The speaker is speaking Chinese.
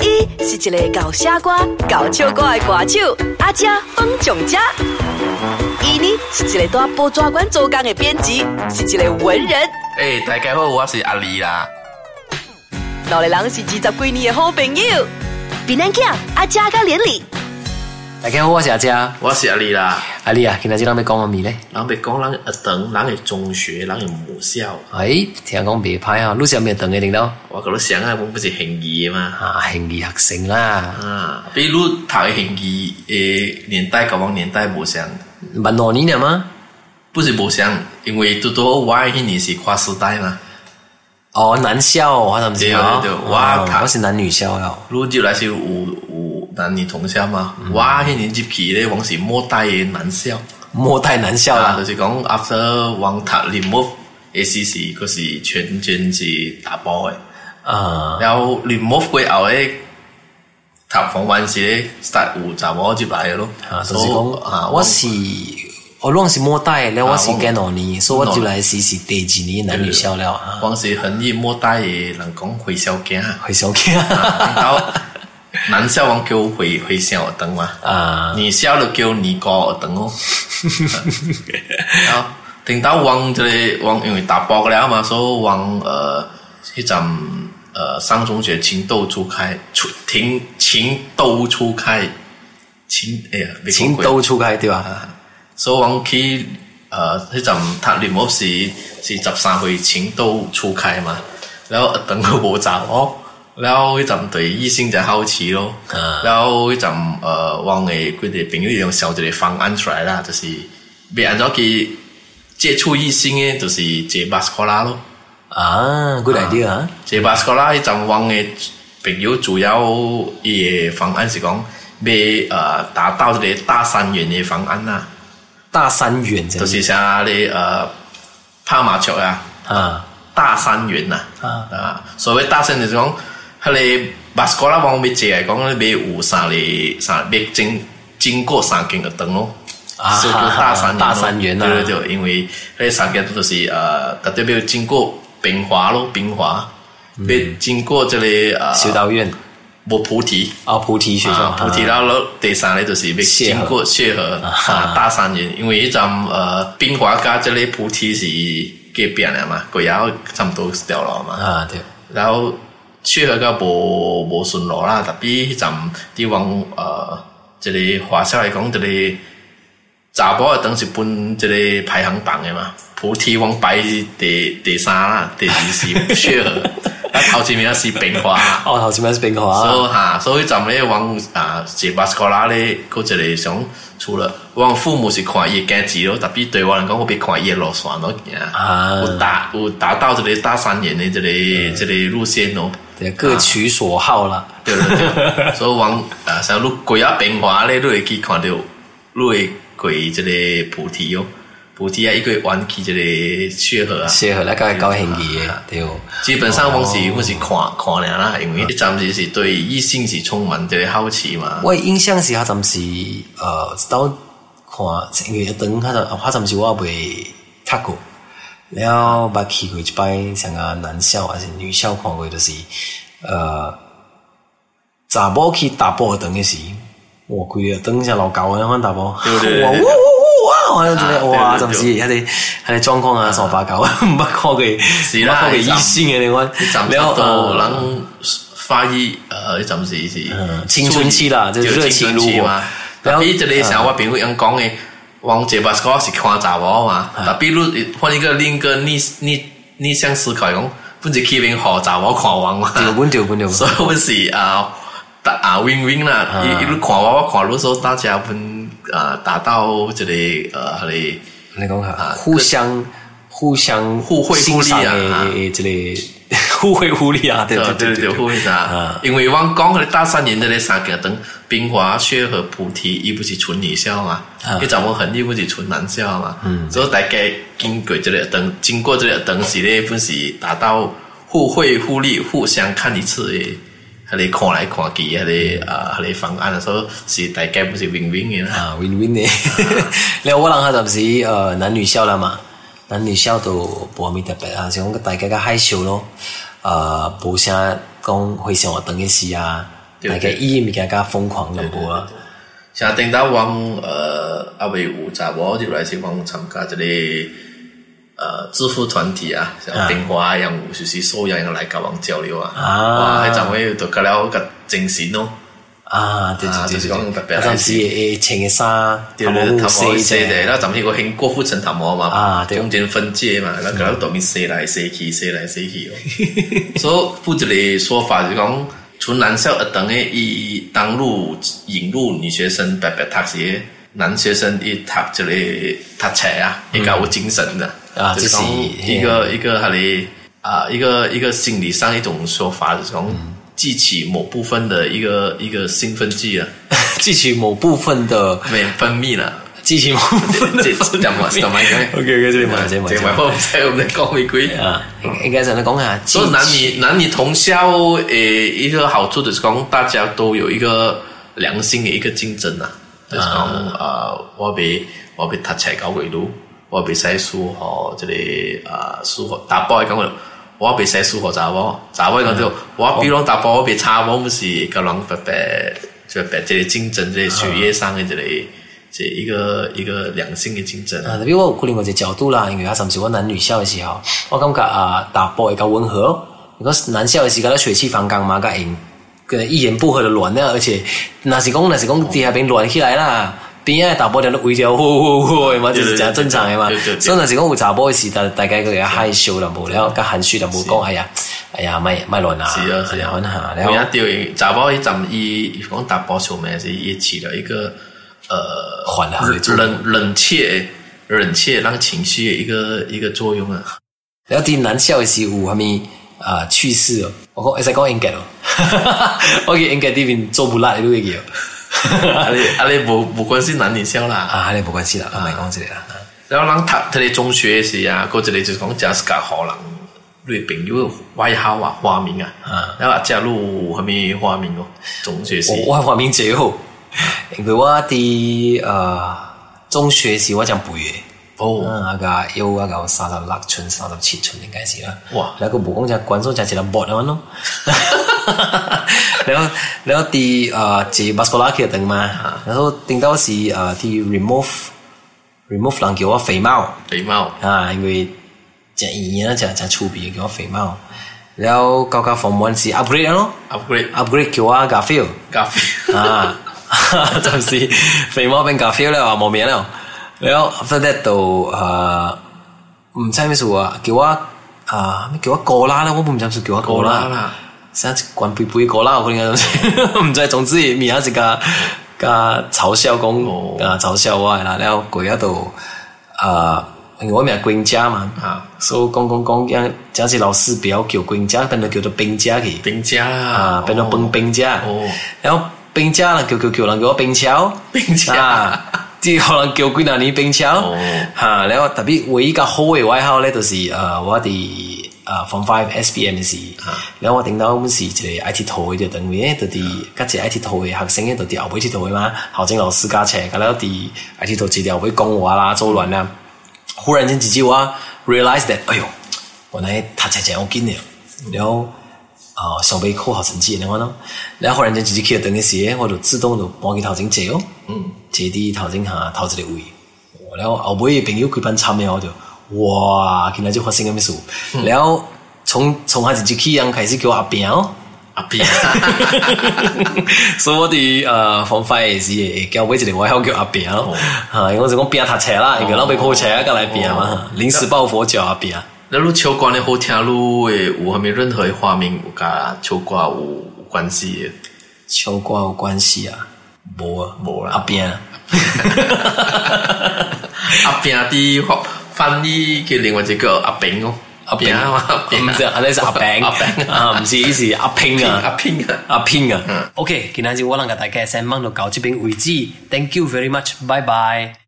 伊是一个搞傻瓜、搞笑歌的歌手，阿嘉方强嘉。伊呢是一个在报纸馆做工的编辑，是一个文人。诶，大家好，我是阿丽啦。老个人是二十几年的好朋友，闽南仔阿嘉跟连理。大家好，我是阿佳，我是阿丽啦，阿丽啊，今天日咱要讲什么咧？咱要讲咱学等，咱一中学，咱一母校？哎，听讲别拍啊，路上边等的领导？我讲路想啊，我不是平移嘛？啊，平移学生啦。啊，比如谈平移诶年代，甲往年代无相，万多年了吗？不是无相，因为多多歪迄年是跨时代嘛？哦，男校我讲什么？对对对，我讲是男女校哟。路就来是五。男女同校嘛，我一年级皮咧，往时莫代嘅男校，莫带男校啦，就是讲 after 王塔联模，诶时时嗰时全军是打波嘅，啊，后联模过后咧，塔房玩时咧杀五闸我就来嘅咯，所以讲，我是我拢是莫带，咧我是跟到你，所以我就来试试第几年男女校了，往是很易莫带嘅能讲会手惊，会佢惊，男笑王给我回回笑我等嘛？啊，你笑了，我你哥我等哦。好，等到王这里王因为打包了嘛，说王呃一阵呃三中学情窦初开，初情情窦初开情哎呀，情窦初开对吧？所以王去呃一阵他里不是是十三回情窦初开嘛？然后等我找哦。然后一阵对医生就好奇咯，然后一阵呃，往嘅佢哋朋友用小咗嚟方案出来啦，就是，未按照佢接触医生诶，就是借巴斯科拉咯。啊，good idea 啊！借巴斯科拉一阵往嘅朋友主要诶方案是讲，未呃达到个大三元诶方案啦。大三元，就是像你呃拍麻雀啊。啊，大三元啊。啊，所谓大三元就讲。佢哋巴斯卡拉王咪解，系讲，咪有三个，三，咪经经过三间的灯咯，就个大山对对对，因为那三个都是呃，特别有经过平华咯，平华咪经过这里呃修道院，我菩提啊，菩提学校，菩提嗱咯，第三咧就是咪经过血河，大三元，因为一张呃平华加这里菩提是给变了嘛，鬼窑差不多掉了嘛。啊，对，然后。去嗰个无无顺路啦，特别站啲往呃，即係华社来讲，即係查波嘅東是本即係排行榜的嘛。菩提王排第第三啦，第二是雪河，前面是冰花。哦，前面是冰花。所以哈，所以站咧往啊，十八斯科啦，咧，搁这里想除了往父母是跨越价級咯，特别对我来讲，我比跨越路线咯，有达到这个大三年的即係即个路线咯。各取所好啦，对不对？所以往啊，像如鬼啊变化咧，都会去看到，都会鬼这菩提哟，菩提啊一个弯去这个血河啊，血河那个高兴极了，对哦。基本上我是我是看看啦，因为暂时是对异性是充满这个好奇嘛。我印象是，他暂时呃，到看因为等他的，他暂时我未读过。然后把去过一摆，像啊男校还是女校看过就是呃，查包去打包等于时，我规啊！等一下老高啊，那块打包，哇呜哇哇！好像觉哇，怎么是还得还得状况啊，啥八搞啊，看过是啦，异性啊那块，然后人发育呃，怎么是是青春期啦，就是青春期嘛。然后这里像我友会讲的。王杰吧，思考是看咋个嘛？啊，比如换一个另一个逆逆逆向思考，用不是批评好查某看王嘛？所以不是啊，打啊 win win 啦，一路看我，看路时候大家不啊达到这里呃，何里来讲哈？互相互相互惠互利啊，这里。互 互惠互利啊，对不对？对对互惠啊！因为往讲个大三年的那三个等，冰花雪和菩提，伊不是纯女校嘛？一找我恒利，不是纯男校嘛？所以大家经过这里，等经过这里，等时呢，不是达到互惠互利，互相看一次诶。他来看来看去，他来啊，他来方案的时候，是大概不是 win win 的啊，win win 的。那 我俩哈，咱是呃男女校了嘛？男女小都保密特别啊，像我们大家个害羞咯，呃，不想讲会想我等一些啊，大家意更加疯狂了啊。像等到王呃阿伟五咋波就来去王参加这里呃致富团体啊，像平华一样，就是所有人来搞网交流啊，哇，还张伟都得了个精神咯。啊，对对对，講特別係，嗰陣時情嘅生，唐毛社嘅，嗱前面嗰個郭郭富城唐毛嘛，中間分界嘛，咁佢喺对邊社嚟社去，社嚟社去哦。所以，負一啲説法就講，從男校學堂嘅，以當路引路女學生，代表踏鞋，男學生一踏就嚟踏菜啊，比較有精神嘅，就係一個一個嗰啲啊，一個一個心理上一種説法就講。激起某部分的一个一个兴奋剂啊！激 起某部分的分泌了，激起某部分的分泌。OK，o k 这里买这里买货，唔使我们讲玫瑰啊！应该怎么讲啊？所以男女男女同校诶，一个好处就是讲大家都有一个良性的一个竞争啊。就是讲啊，我比我比他才高纬度，我比赛输哦，这里啊输哦，打爆一个。我被写数学咋个？咋个讲就？我比如讲打波，我被差，我不是够冷白白，就白这里竞争，这里学业上的这里，这一个一个良性的竞争。啊，比如我可能我这角度啦，因为阿什么是我男女校的时候，我感觉啊打波会较温和，如果男校的时候，他血气方刚嘛，个因跟一言不合就乱了，而且那是讲那是讲地下边乱起来了。别人大波在那会了，呼呼呼嘛，就正常嘛。所以那是讲有打波时，大大概佫有较害羞了，无了，佮含蓄了，无讲哎呀，哎呀，卖卖乱啊。是啊，啊，看哈，然后掉一打波一站，伊如果打波球咩，是起了一个呃，冷冷冷却冷却，个情绪一个一个作用啊。然后难笑的是有舞，咪啊趣事哦，我讲，而且讲应该哦，我讲应该这边做不辣，对唔对？啊你啊你无无关心男女笑啦啊你无关系啦啊，系讲住嚟啦后谂塔睇你中学时啊，嗰阵嚟就讲 j e s s i 可能女朋友外下啊、花名啊，啊，然后加入系咪花名咯？中学时我花名好，因为我啲啊中学时我净背嘅哦，啊个有啊个三十六寸、三十七寸应该是啦，哇！有个武功家观众家只能搏下咯。แแลลล้้ววีเเออ่จบสโคาต然งมาแล้วติงเต้าสีเอ่อที่ remove remove ะ叫我肥猫，肥猫เ因为่ยว真真บ鄙叫我肥猫。แล้วก็ก็อร์มวันสีอั g เกรดเนาะ u เกรดอั u เกรดเกี่ยว่ากาฟิลกาฟิลอ่าจำสีเฟมาเป็นกาฟิลแล้วอ่ะโมเมียแล้วแล้ว after that ตัวเอ่อไม่ใช่ไม่สัวี่ยว่าอ่าไม่ี่อว่าโกลาแล้วว่าผมจำสุดี่ยว่าโกลา上是官卑卑過啦，唔 知总之名阿是個個嘲笑工，啊嘲笑我啦，然后鬼喺都啊因为我咪官家嘛，所以讲讲，讲而且老师不要叫官家，变系叫做兵家去，兵家，啊，变到兵兵家，然后兵家啦，叫叫叫人叫我兵超，兵超，即可能叫官家你兵超，哈，然后特别唯一个好嘅外号咧，就是啊，我哋。啊，from five S B M 的然后我顶到嗰件一个 I T 台就等于咧，到底跟住 I T 台学生咧，到底后尾 I T 台嘛，校正老师加车，咁啦啲 I T 台资料会讲话啦，做乱啦。忽然间几句我 r e a l i z e that，哎呦，原来踏实正我紧你，然后啊上背考好成绩，你话咯，然后忽然间几去课等嘅事，我就自动就帮佢头前借哦，嗯，借啲头前下，淘一啲位，然后后尾朋友佢班参咩我就。哇！今天就发生咁样事，然后从从下一机器开始叫阿扁哦，阿扁，所以我的呃方法也是叫位一个外号叫阿扁哦，因为是讲扁读册啦，然后被破啊，搁来扁嘛，临时抱佛脚阿扁。那汝秋瓜呢？好听，汝诶有还没任何的画面，甲秋瓜有关系？秋瓜有关系啊？无啊无啦，阿扁，阿扁的话。翻译嘅另外者叫阿炳咯，阿炳啊嘛，唔知，啊，哋是阿炳，阿炳啊，唔是，是 阿拼啊，阿拼啊，阿拼啊。OK，今日就我能够大家先，望到到即边为止。Thank you very much，拜拜。